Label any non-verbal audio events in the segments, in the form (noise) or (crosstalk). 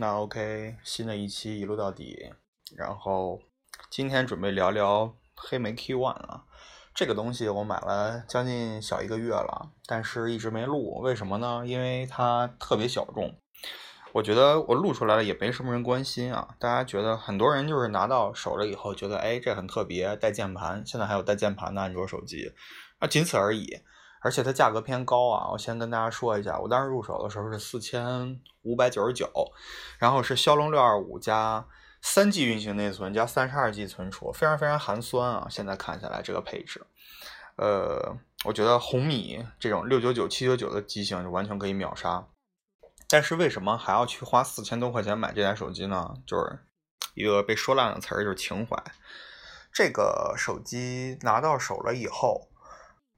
那 OK，新的一期一路到底。然后今天准备聊聊黑莓 K One 啊，这个东西我买了将近小一个月了，但是一直没录，为什么呢？因为它特别小众。我觉得我录出来了也没什么人关心啊，大家觉得很多人就是拿到手了以后觉得，哎，这很特别，带键盘，现在还有带键盘的安卓手机，啊，仅此而已。而且它价格偏高啊！我先跟大家说一下，我当时入手的时候是四千五百九十九，然后是骁龙六二五加三 G 运行内存加三十二 G 存储，非常非常寒酸啊！现在看下来这个配置，呃，我觉得红米这种六九九、七九九的机型就完全可以秒杀。但是为什么还要去花四千多块钱买这台手机呢？就是一个被说烂的词儿，就是情怀。这个手机拿到手了以后。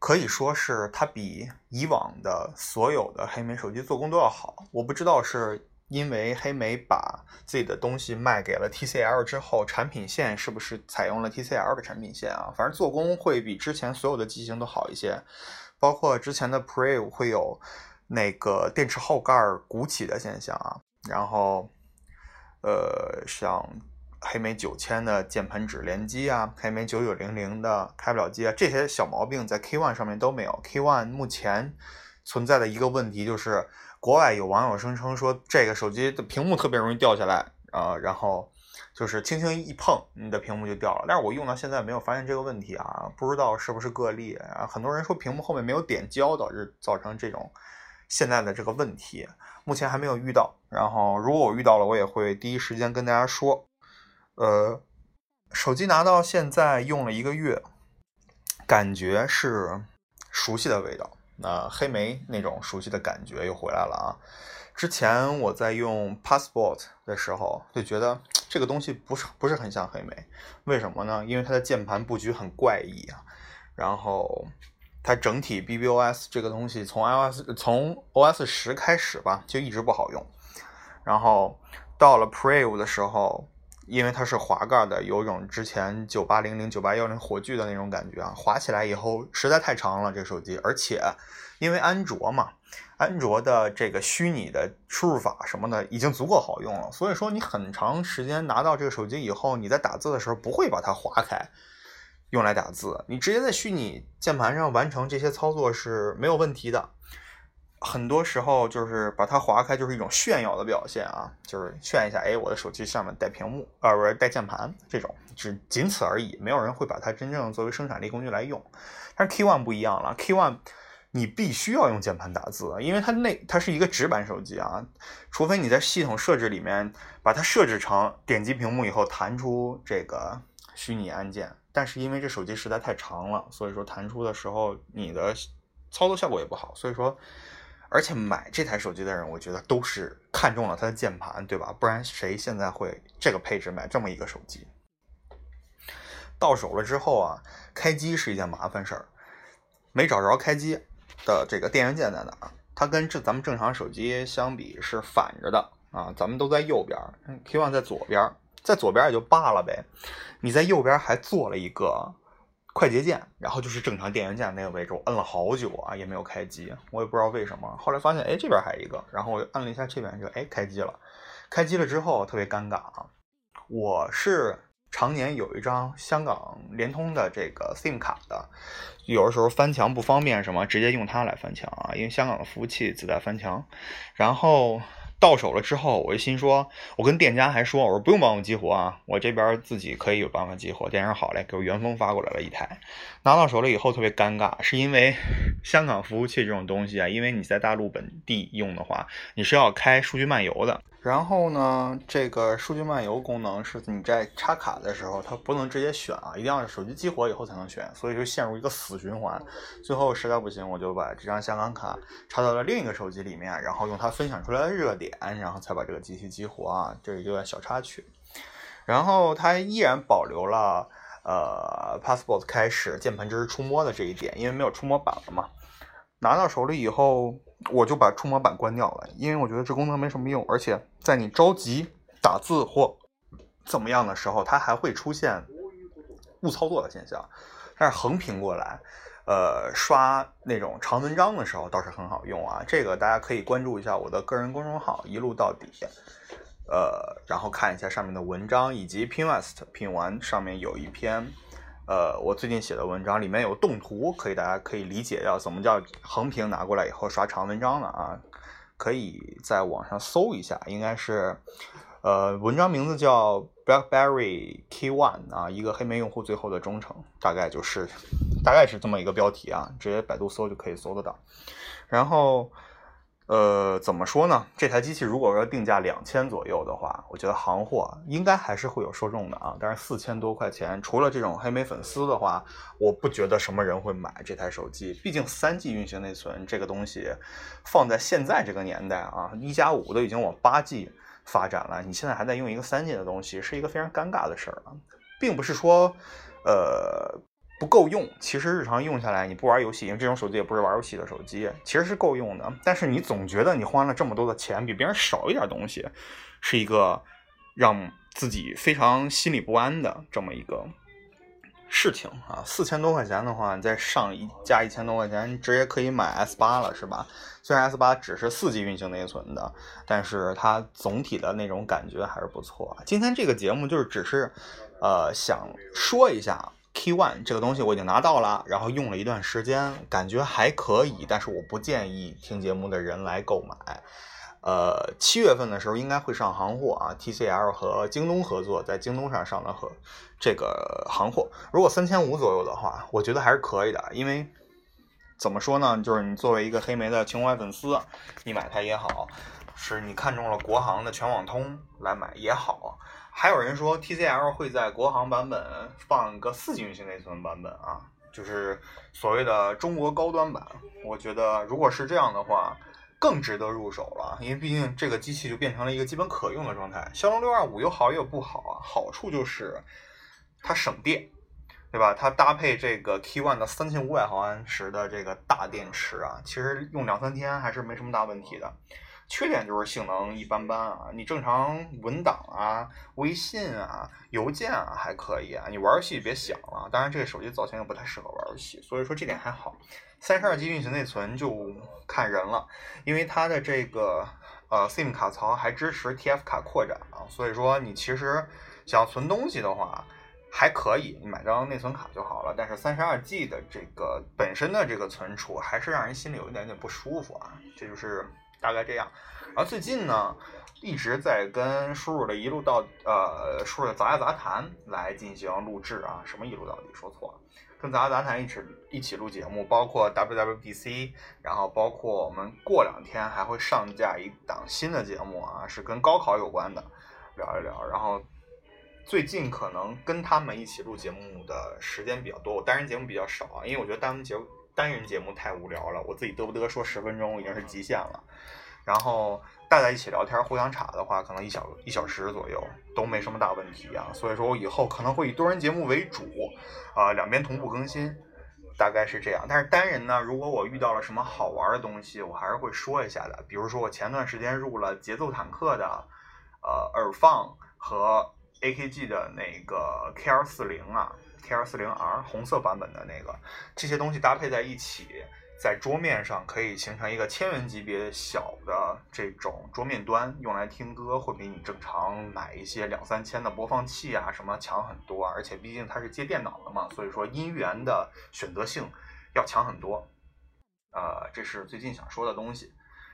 可以说是它比以往的所有的黑莓手机做工都要好。我不知道是因为黑莓把自己的东西卖给了 TCL 之后，产品线是不是采用了 TCL 的产品线啊？反正做工会比之前所有的机型都好一些。包括之前的 Pre 会有那个电池后盖鼓起的现象啊，然后呃像。黑莓九千的键盘指连机啊，黑莓九九零零的开不了机啊，这些小毛病在 K One 上面都没有。K One 目前存在的一个问题就是，国外有网友声称说这个手机的屏幕特别容易掉下来啊，然后就是轻轻一碰，你的屏幕就掉了。但是我用到现在没有发现这个问题啊，不知道是不是个例啊。很多人说屏幕后面没有点胶导致造成这种现在的这个问题，目前还没有遇到。然后如果我遇到了，我也会第一时间跟大家说。呃，手机拿到现在用了一个月，感觉是熟悉的味道。那黑莓那种熟悉的感觉又回来了啊！之前我在用 Passport 的时候，就觉得这个东西不是不是很像黑莓。为什么呢？因为它的键盘布局很怪异啊。然后它整体 BBOS 这个东西从 iOS 从 OS 十开始吧，就一直不好用。然后到了 Preve 的时候。因为它是滑盖的，有种之前九八零零、九八幺零火炬的那种感觉啊，滑起来以后实在太长了这手机，而且因为安卓嘛，安卓的这个虚拟的输入法什么的已经足够好用了，所以说你很长时间拿到这个手机以后，你在打字的时候不会把它划开用来打字，你直接在虚拟键盘上完成这些操作是没有问题的。很多时候就是把它划开，就是一种炫耀的表现啊，就是炫一下，哎，我的手机上面带屏幕，呃，不是带键盘，这种只仅此而已，没有人会把它真正作为生产力工具来用。但是 K One 不一样了，K One 你必须要用键盘打字，因为它那它是一个直板手机啊，除非你在系统设置里面把它设置成点击屏幕以后弹出这个虚拟按键，但是因为这手机实在太长了，所以说弹出的时候你的操作效果也不好，所以说。而且买这台手机的人，我觉得都是看中了它的键盘，对吧？不然谁现在会这个配置买这么一个手机？到手了之后啊，开机是一件麻烦事儿，没找着开机的这个电源键在哪儿？它跟这咱们正常手机相比是反着的啊，咱们都在右边，Q one 在左边，在左边也就罢了呗，你在右边还做了一个。快捷键，然后就是正常电源键那个位置，我摁了好久啊，也没有开机，我也不知道为什么。后来发现，哎，这边还有一个，然后我按了一下这边，就哎开机了。开机了之后特别尴尬啊，我是常年有一张香港联通的这个 SIM 卡的，有的时候翻墙不方便什么，直接用它来翻墙啊，因为香港的服务器自带翻墙，然后。到手了之后，我就心说，我跟店家还说，我说不用帮我激活啊，我这边自己可以有办法激活。店家好嘞，给我原封发过来了一台。拿到手了以后特别尴尬，是因为 (laughs) 香港服务器这种东西啊，因为你在大陆本地用的话，你是要开数据漫游的。然后呢，这个数据漫游功能是你在插卡的时候，它不能直接选啊，一定要手机激活以后才能选，所以就陷入一个死循环。最后实在不行，我就把这张香港卡插到了另一个手机里面，然后用它分享出来的热点，然后才把这个机器激活啊，这是一个小插曲。然后它依然保留了呃 Passport 开始键盘支持触摸的这一点，因为没有触摸板了嘛。拿到手里以后，我就把触摸板关掉了，因为我觉得这功能没什么用，而且在你着急打字或怎么样的时候，它还会出现误操作的现象。但是横屏过来，呃，刷那种长文章的时候倒是很好用啊。这个大家可以关注一下我的个人公众号“一路到底”。呃，然后看一下上面的文章，以及 Pinwest 拼完上面有一篇，呃，我最近写的文章，里面有动图，可以大家可以理解要怎么叫横屏拿过来以后刷长文章了啊，可以在网上搜一下，应该是，呃，文章名字叫 BlackBerry Key One 啊，一个黑莓用户最后的忠诚，大概就是，大概是这么一个标题啊，直接百度搜就可以搜得到，然后。呃，怎么说呢？这台机器如果说定价两千左右的话，我觉得行货应该还是会有受众的啊。但是四千多块钱，除了这种黑莓粉丝的话，我不觉得什么人会买这台手机。毕竟三 G 运行内存这个东西，放在现在这个年代啊，一加五都已经往八 G 发展了，你现在还在用一个三 G 的东西，是一个非常尴尬的事儿啊，并不是说，呃。不够用，其实日常用下来，你不玩游戏，因为这种手机也不是玩游戏的手机，其实是够用的。但是你总觉得你花了这么多的钱，比别人少一点东西，是一个让自己非常心里不安的这么一个事情啊。四千多块钱的话，你再上一加一千多块钱，你直接可以买 S 八了，是吧？虽然 S 八只是四 G 运行内存的，但是它总体的那种感觉还是不错。今天这个节目就是只是，呃，想说一下。Key One 这个东西我已经拿到了，然后用了一段时间，感觉还可以，但是我不建议听节目的人来购买。呃，七月份的时候应该会上行货啊，TCL 和京东合作，在京东上上的和这个行货。如果三千五左右的话，我觉得还是可以的，因为怎么说呢，就是你作为一个黑莓的情怀粉丝，你买它也好，是你看中了国行的全网通来买也好。还有人说 TCL 会在国行版本放个四 G 运行内存版本啊，就是所谓的中国高端版。我觉得如果是这样的话，更值得入手了，因为毕竟这个机器就变成了一个基本可用的状态。骁龙六二五有好也有不好啊，好处就是它省电，对吧？它搭配这个 K One 的三千五百毫安时的这个大电池啊，其实用两三天还是没什么大问题的。缺点就是性能一般般啊，你正常文档啊、微信啊、邮件啊还可以啊，你玩游戏别想了。当然，这个手机造型也不太适合玩游戏，所以说这点还好。三十二 G 运行内存就看人了，因为它的这个呃 SIM 卡槽还支持 TF 卡扩展啊，所以说你其实想存东西的话还可以，你买张内存卡就好了。但是三十二 G 的这个本身的这个存储还是让人心里有一点点不舒服啊，这就是。大概这样，然后最近呢，一直在跟叔叔的一路到呃，叔叔的杂家杂谈来进行录制啊，什么一路到底说错了，跟杂家杂谈一起一起录节目，包括 WWDC，然后包括我们过两天还会上架一档新的节目啊，是跟高考有关的，聊一聊。然后最近可能跟他们一起录节目的时间比较多，我单人节目比较少啊，因为我觉得单人节单人节目太无聊了，我自己嘚不嘚说十分钟已经是极限了。然后大家一起聊天，互相查的话，可能一小一小时左右都没什么大问题啊。所以说我以后可能会以多人节目为主，啊，两边同步更新，大概是这样。但是单人呢，如果我遇到了什么好玩的东西，我还是会说一下的。比如说我前段时间入了节奏坦克的，呃，耳放和 AKG 的那个 KR 四零啊，KR 四零 R 红色版本的那个，这些东西搭配在一起。在桌面上可以形成一个千元级别小的这种桌面端，用来听歌会比你正常买一些两三千的播放器啊什么强很多，而且毕竟它是接电脑的嘛，所以说音源的选择性要强很多。呃，这是最近想说的东西。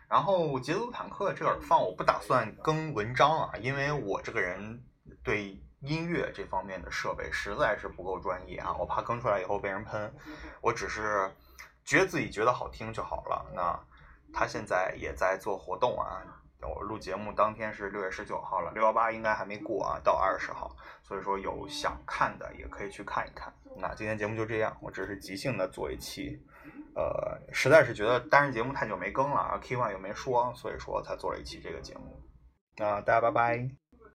然后节奏坦克这个耳放我不打算更文章啊，因为我这个人对音乐这方面的设备实在是不够专业啊，我怕更出来以后被人喷。我只是。觉得自己觉得好听就好了。那他现在也在做活动啊。我录节目当天是六月十九号了，六幺八应该还没过啊，到二十号。所以说有想看的也可以去看一看。那今天节目就这样，我只是即兴的做一期，呃，实在是觉得单人节目太久没更了啊，K One 又没说，所以说才做了一期这个节目。那大家拜拜。